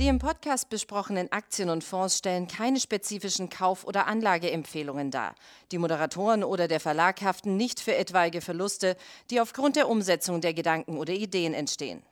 Die im Podcast besprochenen Aktien und Fonds stellen keine spezifischen Kauf- oder Anlageempfehlungen dar. Die Moderatoren oder der Verlag haften nicht für etwaige Verluste, die aufgrund der Umsetzung der Gedanken oder Ideen entstehen.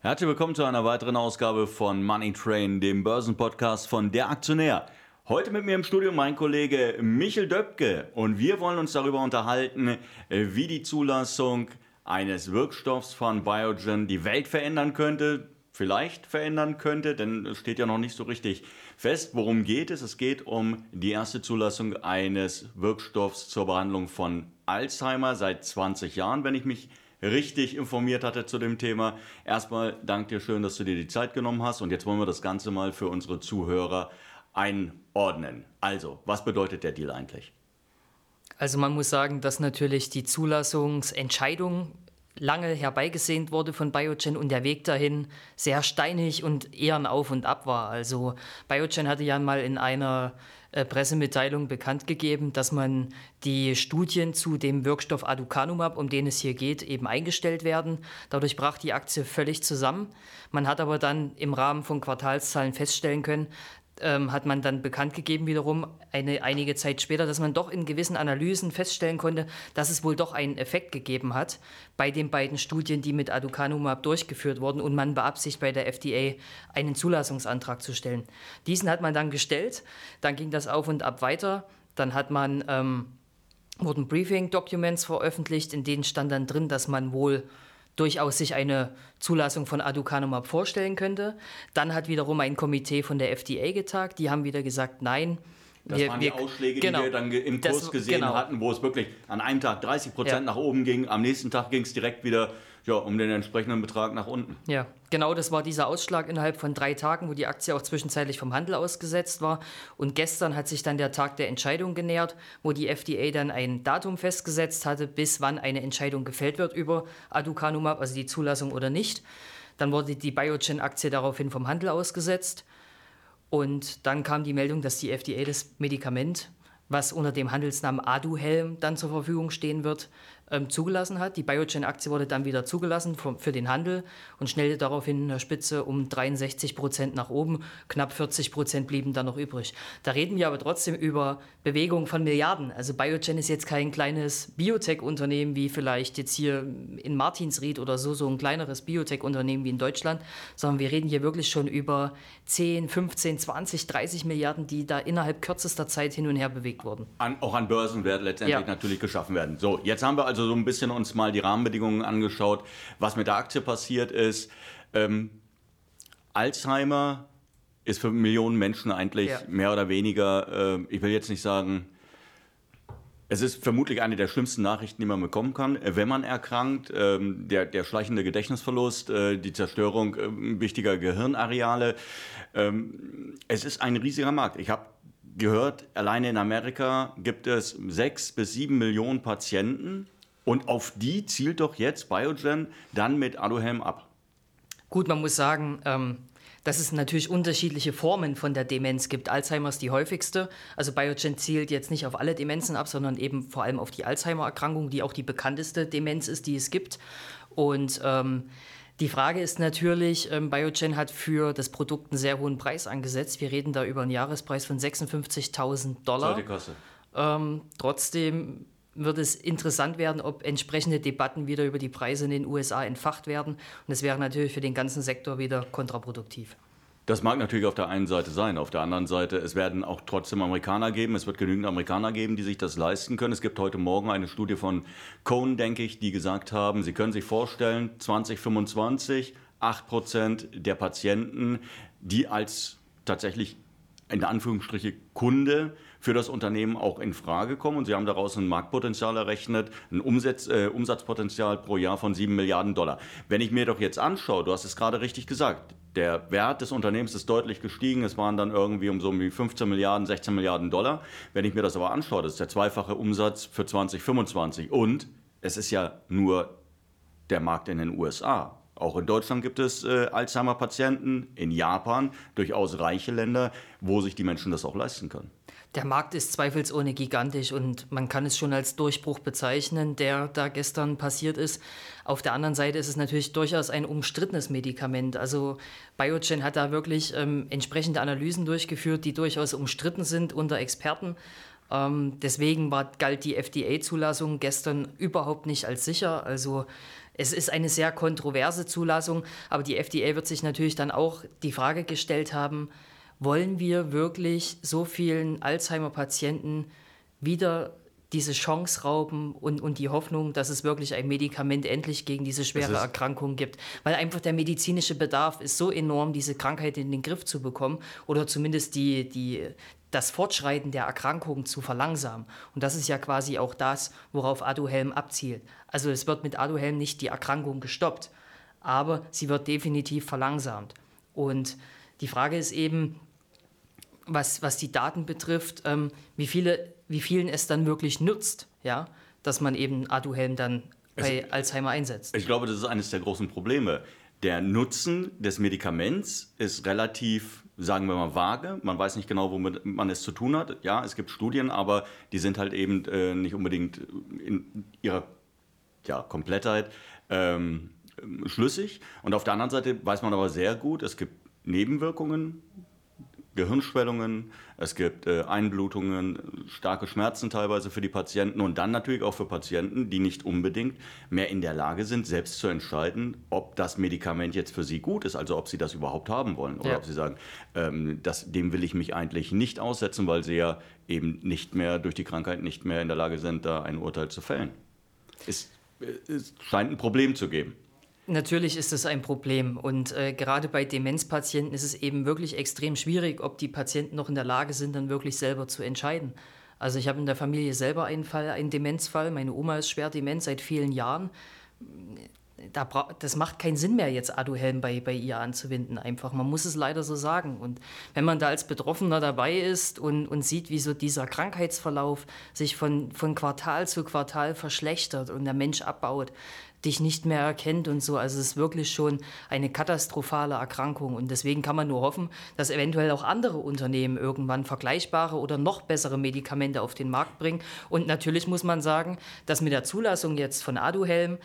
Herzlich willkommen zu einer weiteren Ausgabe von Money Train, dem Börsenpodcast von Der Aktionär. Heute mit mir im Studio mein Kollege Michel Döpke und wir wollen uns darüber unterhalten, wie die Zulassung eines Wirkstoffs von Biogen die Welt verändern könnte, vielleicht verändern könnte, denn es steht ja noch nicht so richtig fest, worum geht es. Es geht um die erste Zulassung eines Wirkstoffs zur Behandlung von Alzheimer seit 20 Jahren, wenn ich mich richtig informiert hatte zu dem Thema. Erstmal danke dir schön, dass du dir die Zeit genommen hast und jetzt wollen wir das Ganze mal für unsere Zuhörer einordnen. Also, was bedeutet der Deal eigentlich? Also man muss sagen, dass natürlich die Zulassungsentscheidung lange herbeigesehnt wurde von Biogen und der Weg dahin sehr steinig und eher ein Auf und Ab war. Also Biogen hatte ja mal in einer äh, Pressemitteilung bekannt gegeben, dass man die Studien zu dem Wirkstoff Aducanumab, um den es hier geht, eben eingestellt werden. Dadurch brach die Aktie völlig zusammen. Man hat aber dann im Rahmen von Quartalszahlen feststellen können, ähm, hat man dann bekannt gegeben wiederum, eine, einige Zeit später, dass man doch in gewissen Analysen feststellen konnte, dass es wohl doch einen Effekt gegeben hat bei den beiden Studien, die mit Aducanumab durchgeführt wurden und man beabsichtigt bei der FDA einen Zulassungsantrag zu stellen. Diesen hat man dann gestellt, dann ging das auf und ab weiter, dann hat man, ähm, wurden Briefing-Documents veröffentlicht, in denen stand dann drin, dass man wohl durchaus sich eine Zulassung von Aducanumab vorstellen könnte. Dann hat wiederum ein Komitee von der FDA getagt, die haben wieder gesagt, nein. Das wir, waren die wir, Ausschläge, genau, die wir dann im Kurs das, gesehen genau. hatten, wo es wirklich an einem Tag 30 Prozent ja. nach oben ging, am nächsten Tag ging es direkt wieder ja, um den entsprechenden Betrag nach unten. Ja, genau, das war dieser Ausschlag innerhalb von drei Tagen, wo die Aktie auch zwischenzeitlich vom Handel ausgesetzt war. Und gestern hat sich dann der Tag der Entscheidung genähert, wo die FDA dann ein Datum festgesetzt hatte, bis wann eine Entscheidung gefällt wird über Aducanumab, also die Zulassung oder nicht. Dann wurde die Biogen-Aktie daraufhin vom Handel ausgesetzt. Und dann kam die Meldung, dass die FDA das Medikament, was unter dem Handelsnamen Aduhelm dann zur Verfügung stehen wird, ähm, zugelassen hat. Die Biogen-Aktie wurde dann wieder zugelassen für, für den Handel und schnellte daraufhin in der Spitze um 63 Prozent nach oben. Knapp 40 Prozent blieben dann noch übrig. Da reden wir aber trotzdem über Bewegungen von Milliarden. Also Biogen ist jetzt kein kleines Biotech-Unternehmen wie vielleicht jetzt hier in Martinsried oder so, so ein kleineres Biotech-Unternehmen wie in Deutschland, sondern wir reden hier wirklich schon über 10, 15, 20, 30 Milliarden, die da innerhalb kürzester Zeit hin und her bewegt wurden. An, auch an Börsenwert letztendlich ja. natürlich geschaffen werden. So, jetzt haben wir also also so ein bisschen uns mal die Rahmenbedingungen angeschaut, was mit der Aktie passiert ist. Ähm, Alzheimer ist für Millionen Menschen eigentlich ja. mehr oder weniger, äh, ich will jetzt nicht sagen, es ist vermutlich eine der schlimmsten Nachrichten, die man bekommen kann, äh, wenn man erkrankt. Ähm, der, der schleichende Gedächtnisverlust, äh, die Zerstörung äh, wichtiger Gehirnareale. Ähm, es ist ein riesiger Markt. Ich habe gehört, alleine in Amerika gibt es sechs bis sieben Millionen Patienten, und auf die zielt doch jetzt Biogen dann mit Aduhelm ab. Gut, man muss sagen, ähm, dass es natürlich unterschiedliche Formen von der Demenz gibt. Alzheimer ist die häufigste. Also Biogen zielt jetzt nicht auf alle Demenzen ab, sondern eben vor allem auf die Alzheimer-Erkrankung, die auch die bekannteste Demenz ist, die es gibt. Und ähm, die Frage ist natürlich, ähm, Biogen hat für das Produkt einen sehr hohen Preis angesetzt. Wir reden da über einen Jahrespreis von 56.000 Dollar. Sollte Kasse. Ähm, trotzdem wird es interessant werden, ob entsprechende Debatten wieder über die Preise in den USA entfacht werden. Und es wäre natürlich für den ganzen Sektor wieder kontraproduktiv. Das mag natürlich auf der einen Seite sein. Auf der anderen Seite, es werden auch trotzdem Amerikaner geben. Es wird genügend Amerikaner geben, die sich das leisten können. Es gibt heute Morgen eine Studie von Cohn, denke ich, die gesagt haben, sie können sich vorstellen, 2025 8 Prozent der Patienten, die als tatsächlich in Anführungsstriche Kunde für das Unternehmen auch in Frage kommen. Und Sie haben daraus ein Marktpotenzial errechnet, ein Umsatz, äh, Umsatzpotenzial pro Jahr von 7 Milliarden Dollar. Wenn ich mir doch jetzt anschaue, du hast es gerade richtig gesagt, der Wert des Unternehmens ist deutlich gestiegen. Es waren dann irgendwie um so um 15 Milliarden, 16 Milliarden Dollar. Wenn ich mir das aber anschaue, das ist der zweifache Umsatz für 2025. Und es ist ja nur der Markt in den USA. Auch in Deutschland gibt es äh, Alzheimer-Patienten, in Japan durchaus reiche Länder, wo sich die Menschen das auch leisten können. Der Markt ist zweifelsohne gigantisch und man kann es schon als Durchbruch bezeichnen, der da gestern passiert ist. Auf der anderen Seite ist es natürlich durchaus ein umstrittenes Medikament. Also Biogen hat da wirklich ähm, entsprechende Analysen durchgeführt, die durchaus umstritten sind unter Experten. Ähm, deswegen war, galt die FDA-Zulassung gestern überhaupt nicht als sicher. Also es ist eine sehr kontroverse Zulassung, aber die FDA wird sich natürlich dann auch die Frage gestellt haben, wollen wir wirklich so vielen Alzheimer-Patienten wieder diese Chance rauben und, und die Hoffnung, dass es wirklich ein Medikament endlich gegen diese schwere Erkrankung gibt. Weil einfach der medizinische Bedarf ist so enorm, diese Krankheit in den Griff zu bekommen oder zumindest die, die, das Fortschreiten der Erkrankung zu verlangsamen. Und das ist ja quasi auch das, worauf Aduhelm abzielt. Also es wird mit Aduhelm nicht die Erkrankung gestoppt, aber sie wird definitiv verlangsamt. Und die Frage ist eben, was, was die Daten betrifft, ähm, wie, viele, wie vielen es dann wirklich nutzt, ja, dass man eben Aduhelm dann bei es, Alzheimer einsetzt. Ich glaube, das ist eines der großen Probleme. Der Nutzen des Medikaments ist relativ, sagen wir mal, vage. Man weiß nicht genau, womit man es zu tun hat. Ja, es gibt Studien, aber die sind halt eben äh, nicht unbedingt in ihrer ja, Komplettheit ähm, schlüssig. Und auf der anderen Seite weiß man aber sehr gut, es gibt Nebenwirkungen Gehirnschwellungen, es gibt äh, Einblutungen, starke Schmerzen teilweise für die Patienten und dann natürlich auch für Patienten, die nicht unbedingt mehr in der Lage sind, selbst zu entscheiden, ob das Medikament jetzt für sie gut ist, also ob sie das überhaupt haben wollen oder ja. ob sie sagen, ähm, das, dem will ich mich eigentlich nicht aussetzen, weil sie ja eben nicht mehr durch die Krankheit nicht mehr in der Lage sind, da ein Urteil zu fällen. Es, es scheint ein Problem zu geben. Natürlich ist es ein Problem und äh, gerade bei Demenzpatienten ist es eben wirklich extrem schwierig, ob die Patienten noch in der Lage sind, dann wirklich selber zu entscheiden. Also ich habe in der Familie selber einen Fall, einen Demenzfall. Meine Oma ist schwer dement seit vielen Jahren. Da das macht keinen Sinn mehr, jetzt Aduhelm bei, bei ihr anzuwenden, einfach. Man muss es leider so sagen. Und wenn man da als Betroffener dabei ist und, und sieht, wie so dieser Krankheitsverlauf sich von, von Quartal zu Quartal verschlechtert und der Mensch abbaut, dich nicht mehr erkennt und so. Also es ist wirklich schon eine katastrophale Erkrankung. Und deswegen kann man nur hoffen, dass eventuell auch andere Unternehmen irgendwann vergleichbare oder noch bessere Medikamente auf den Markt bringen. Und natürlich muss man sagen, dass mit der Zulassung jetzt von Aduhelm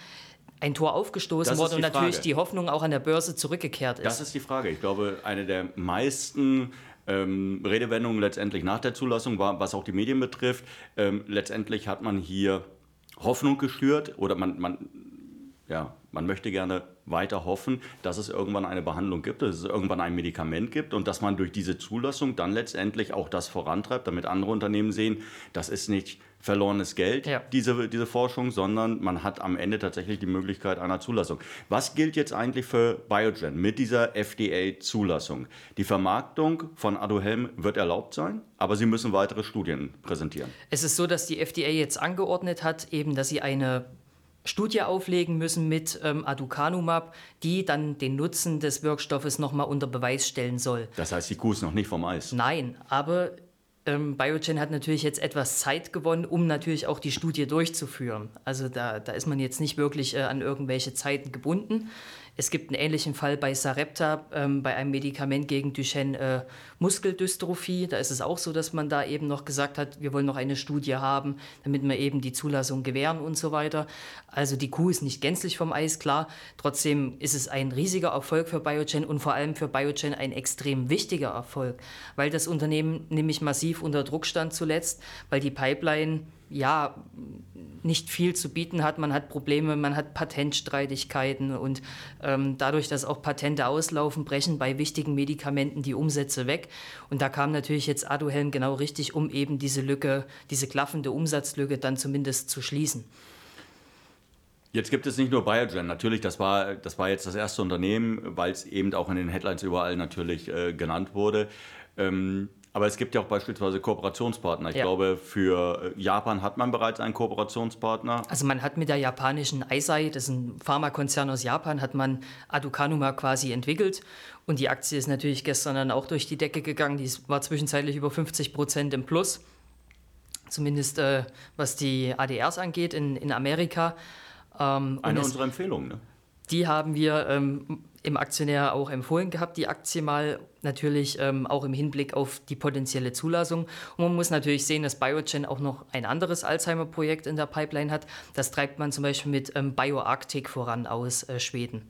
ein Tor aufgestoßen wurde und natürlich Frage. die Hoffnung auch an der Börse zurückgekehrt ist. Das ist die Frage. Ich glaube, eine der meisten ähm, Redewendungen letztendlich nach der Zulassung war, was auch die Medien betrifft, ähm, letztendlich hat man hier Hoffnung geschürt oder man, man ja, man möchte gerne weiter hoffen, dass es irgendwann eine Behandlung gibt, dass es irgendwann ein Medikament gibt und dass man durch diese Zulassung dann letztendlich auch das vorantreibt, damit andere Unternehmen sehen, das ist nicht verlorenes Geld, ja. diese, diese Forschung, sondern man hat am Ende tatsächlich die Möglichkeit einer Zulassung. Was gilt jetzt eigentlich für Biogen mit dieser FDA-Zulassung? Die Vermarktung von Aduhelm wird erlaubt sein, aber Sie müssen weitere Studien präsentieren. Es ist so, dass die FDA jetzt angeordnet hat, eben, dass sie eine Studie auflegen müssen mit ähm, Aducanumab, die dann den Nutzen des Wirkstoffes nochmal unter Beweis stellen soll. Das heißt, die Kuh ist noch nicht vom Eis. Nein, aber ähm, Biogen hat natürlich jetzt etwas Zeit gewonnen, um natürlich auch die Studie durchzuführen. Also da, da ist man jetzt nicht wirklich äh, an irgendwelche Zeiten gebunden. Es gibt einen ähnlichen Fall bei Sarepta, ähm, bei einem Medikament gegen Duchenne äh, Muskeldystrophie. Da ist es auch so, dass man da eben noch gesagt hat, wir wollen noch eine Studie haben, damit wir eben die Zulassung gewähren und so weiter. Also die Kuh ist nicht gänzlich vom Eis, klar. Trotzdem ist es ein riesiger Erfolg für Biogen und vor allem für Biogen ein extrem wichtiger Erfolg, weil das Unternehmen nämlich massiv unter Druck stand zuletzt, weil die Pipeline ja, nicht viel zu bieten hat. Man hat Probleme, man hat Patentstreitigkeiten und ähm, dadurch, dass auch Patente auslaufen, brechen bei wichtigen Medikamenten die Umsätze weg. Und da kam natürlich jetzt Aduhelm genau richtig, um eben diese Lücke, diese klaffende Umsatzlücke dann zumindest zu schließen. Jetzt gibt es nicht nur Biogen, natürlich, das war, das war jetzt das erste Unternehmen, weil es eben auch in den Headlines überall natürlich äh, genannt wurde. Ähm, aber es gibt ja auch beispielsweise Kooperationspartner. Ich ja. glaube, für äh, Japan hat man bereits einen Kooperationspartner. Also man hat mit der japanischen Eisei, das ist ein Pharmakonzern aus Japan, hat man Aducanuma quasi entwickelt. Und die Aktie ist natürlich gestern dann auch durch die Decke gegangen. Die war zwischenzeitlich über 50 Prozent im Plus. Zumindest äh, was die ADRs angeht in, in Amerika. Ähm, Eine unserer Empfehlungen, ne? Die haben wir ähm, im Aktionär auch empfohlen gehabt, die Aktie mal natürlich ähm, auch im Hinblick auf die potenzielle Zulassung. Und man muss natürlich sehen, dass Biogen auch noch ein anderes Alzheimer-Projekt in der Pipeline hat. Das treibt man zum Beispiel mit ähm, BioArctic voran aus äh, Schweden.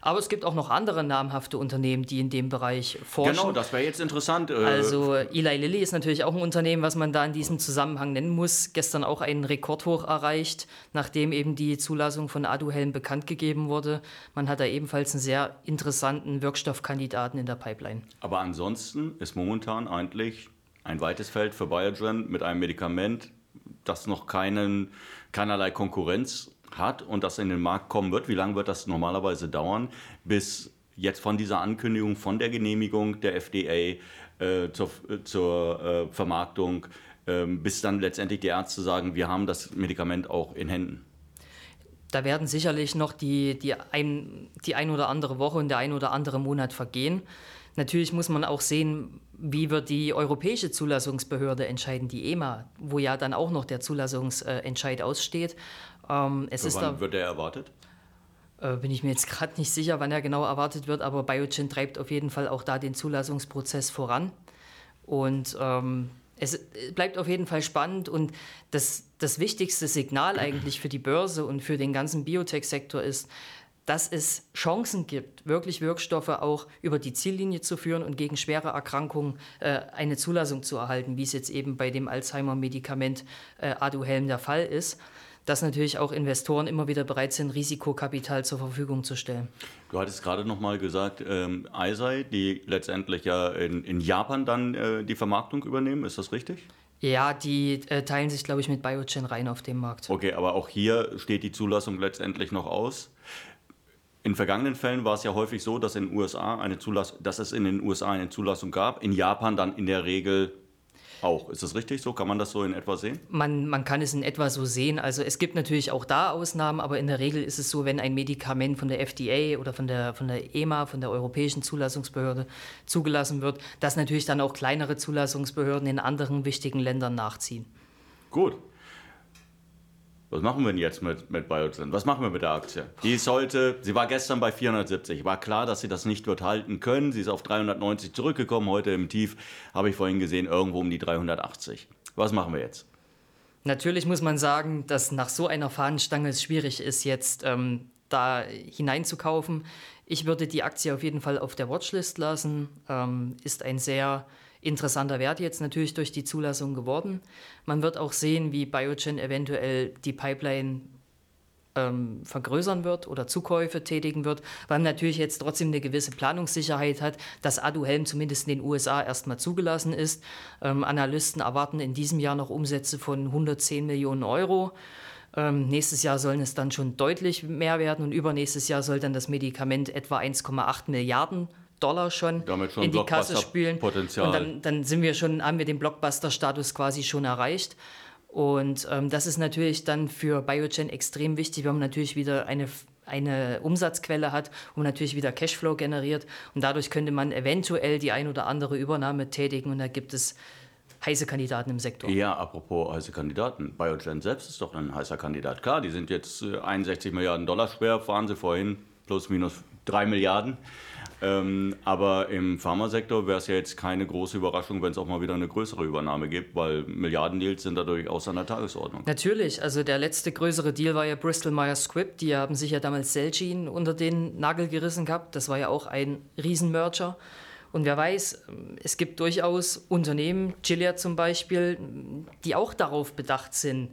Aber es gibt auch noch andere namhafte Unternehmen, die in dem Bereich forschen. Genau, das wäre jetzt interessant. Äh, also Eli Lilly ist natürlich auch ein Unternehmen, was man da in diesem Zusammenhang nennen muss. Gestern auch einen Rekordhoch erreicht, nachdem eben die Zulassung von Aduhelm bekannt gegeben wurde. Man hat da ebenfalls einen sehr interessanten Wirkstoffkandidaten in der Pipeline. Aber ansonsten ist momentan eigentlich ein weites Feld für Biogen mit einem Medikament, das noch keinen, keinerlei Konkurrenz hat und das in den Markt kommen wird, wie lange wird das normalerweise dauern, bis jetzt von dieser Ankündigung, von der Genehmigung der FDA äh, zur, äh, zur äh, Vermarktung, äh, bis dann letztendlich die Ärzte sagen, wir haben das Medikament auch in Händen? Da werden sicherlich noch die, die, ein, die ein oder andere Woche und der ein oder andere Monat vergehen. Natürlich muss man auch sehen, wie wird die europäische Zulassungsbehörde entscheiden, die EMA, wo ja dann auch noch der Zulassungsentscheid aussteht. Ähm, es Für ist wann da, wird er erwartet? Äh, bin ich mir jetzt gerade nicht sicher, wann er genau erwartet wird, aber Biogen treibt auf jeden Fall auch da den Zulassungsprozess voran. Und ähm, es bleibt auf jeden Fall spannend und das, das wichtigste Signal eigentlich für die Börse und für den ganzen Biotech-Sektor ist, dass es Chancen gibt, wirklich Wirkstoffe auch über die Ziellinie zu führen und gegen schwere Erkrankungen äh, eine Zulassung zu erhalten, wie es jetzt eben bei dem Alzheimer-Medikament äh, Aduhelm der Fall ist dass natürlich auch Investoren immer wieder bereit sind, Risikokapital zur Verfügung zu stellen. Du hattest gerade noch mal gesagt, ähm, Eisei, die letztendlich ja in, in Japan dann äh, die Vermarktung übernehmen, ist das richtig? Ja, die äh, teilen sich, glaube ich, mit Biogen rein auf dem Markt. Okay, aber auch hier steht die Zulassung letztendlich noch aus. In vergangenen Fällen war es ja häufig so, dass, in USA eine Zulass dass es in den USA eine Zulassung gab, in Japan dann in der Regel auch. Ist das richtig so? Kann man das so in etwa sehen? Man, man kann es in etwa so sehen. Also es gibt natürlich auch da Ausnahmen, aber in der Regel ist es so, wenn ein Medikament von der FDA oder von der, von der EMA, von der Europäischen Zulassungsbehörde zugelassen wird, dass natürlich dann auch kleinere Zulassungsbehörden in anderen wichtigen Ländern nachziehen. Gut. Was machen wir denn jetzt mit, mit Biogen? Was machen wir mit der Aktie? Die heute, sie war gestern bei 470. War klar, dass sie das nicht wird halten können. Sie ist auf 390 zurückgekommen. Heute im Tief habe ich vorhin gesehen, irgendwo um die 380. Was machen wir jetzt? Natürlich muss man sagen, dass nach so einer Fahnenstange es schwierig ist, jetzt ähm, da hineinzukaufen. Ich würde die Aktie auf jeden Fall auf der Watchlist lassen. Ähm, ist ein sehr interessanter Wert jetzt natürlich durch die Zulassung geworden. Man wird auch sehen, wie Biogen eventuell die Pipeline ähm, vergrößern wird oder Zukäufe tätigen wird, weil man natürlich jetzt trotzdem eine gewisse Planungssicherheit hat, dass Aduhelm zumindest in den USA erstmal zugelassen ist. Ähm, Analysten erwarten in diesem Jahr noch Umsätze von 110 Millionen Euro. Ähm, nächstes Jahr sollen es dann schon deutlich mehr werden und übernächstes Jahr soll dann das Medikament etwa 1,8 Milliarden Dollar schon, schon in die Kasse spülen. Potenzial. Und dann, dann sind wir schon, haben wir den Blockbuster-Status quasi schon erreicht. Und ähm, das ist natürlich dann für Biogen extrem wichtig, wenn man natürlich wieder eine, eine Umsatzquelle hat und natürlich wieder Cashflow generiert. Und dadurch könnte man eventuell die ein oder andere Übernahme tätigen. Und da gibt es heiße Kandidaten im Sektor. Ja, apropos heiße Kandidaten. Biogen selbst ist doch ein heißer Kandidat. Klar, die sind jetzt 61 äh, Milliarden Dollar schwer, fahren sie vorhin plus minus 3 Milliarden. Ähm, aber im Pharmasektor wäre es ja jetzt keine große Überraschung, wenn es auch mal wieder eine größere Übernahme gibt, weil Milliardendeals sind da durchaus an der Tagesordnung. Natürlich, also der letzte größere Deal war ja Bristol Myers Squibb. Die haben sich ja damals Celgene unter den Nagel gerissen gehabt. Das war ja auch ein Riesenmerger. Und wer weiß, es gibt durchaus Unternehmen, Gilead zum Beispiel, die auch darauf bedacht sind,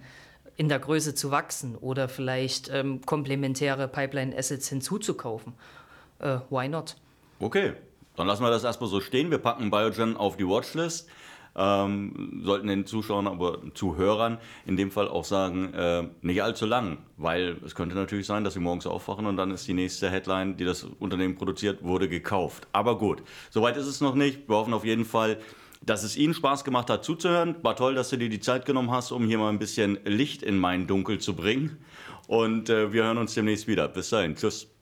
in der Größe zu wachsen oder vielleicht ähm, komplementäre Pipeline-Assets hinzuzukaufen. Äh, why not? Okay, dann lassen wir das erstmal so stehen. Wir packen Biogen auf die Watchlist. Ähm, sollten den Zuschauern, aber Zuhörern in dem Fall auch sagen, äh, nicht allzu lang, weil es könnte natürlich sein, dass sie morgens aufwachen und dann ist die nächste Headline, die das Unternehmen produziert, wurde gekauft. Aber gut, soweit ist es noch nicht. Wir hoffen auf jeden Fall, dass es Ihnen Spaß gemacht hat zuzuhören. War toll, dass du dir die Zeit genommen hast, um hier mal ein bisschen Licht in mein Dunkel zu bringen. Und äh, wir hören uns demnächst wieder. Bis dahin. Tschüss.